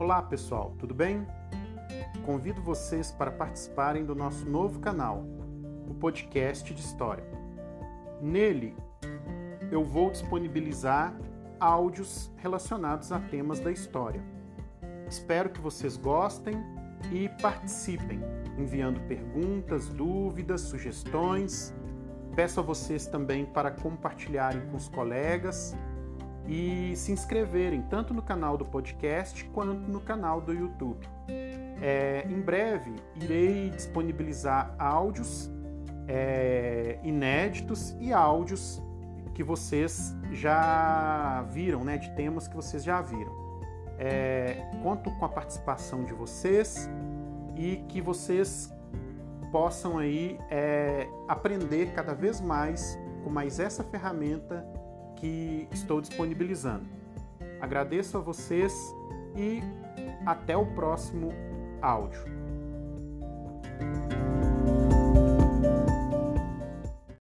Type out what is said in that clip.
Olá pessoal, tudo bem? Convido vocês para participarem do nosso novo canal, o podcast de história. Nele eu vou disponibilizar áudios relacionados a temas da história. Espero que vocês gostem e participem, enviando perguntas, dúvidas, sugestões. Peço a vocês também para compartilharem com os colegas e se inscreverem tanto no canal do podcast quanto no canal do YouTube. É, em breve irei disponibilizar áudios é, inéditos e áudios que vocês já viram, né, de temas que vocês já viram. É, conto com a participação de vocês e que vocês possam aí é, aprender cada vez mais com mais essa ferramenta que estou disponibilizando. Agradeço a vocês e até o próximo áudio.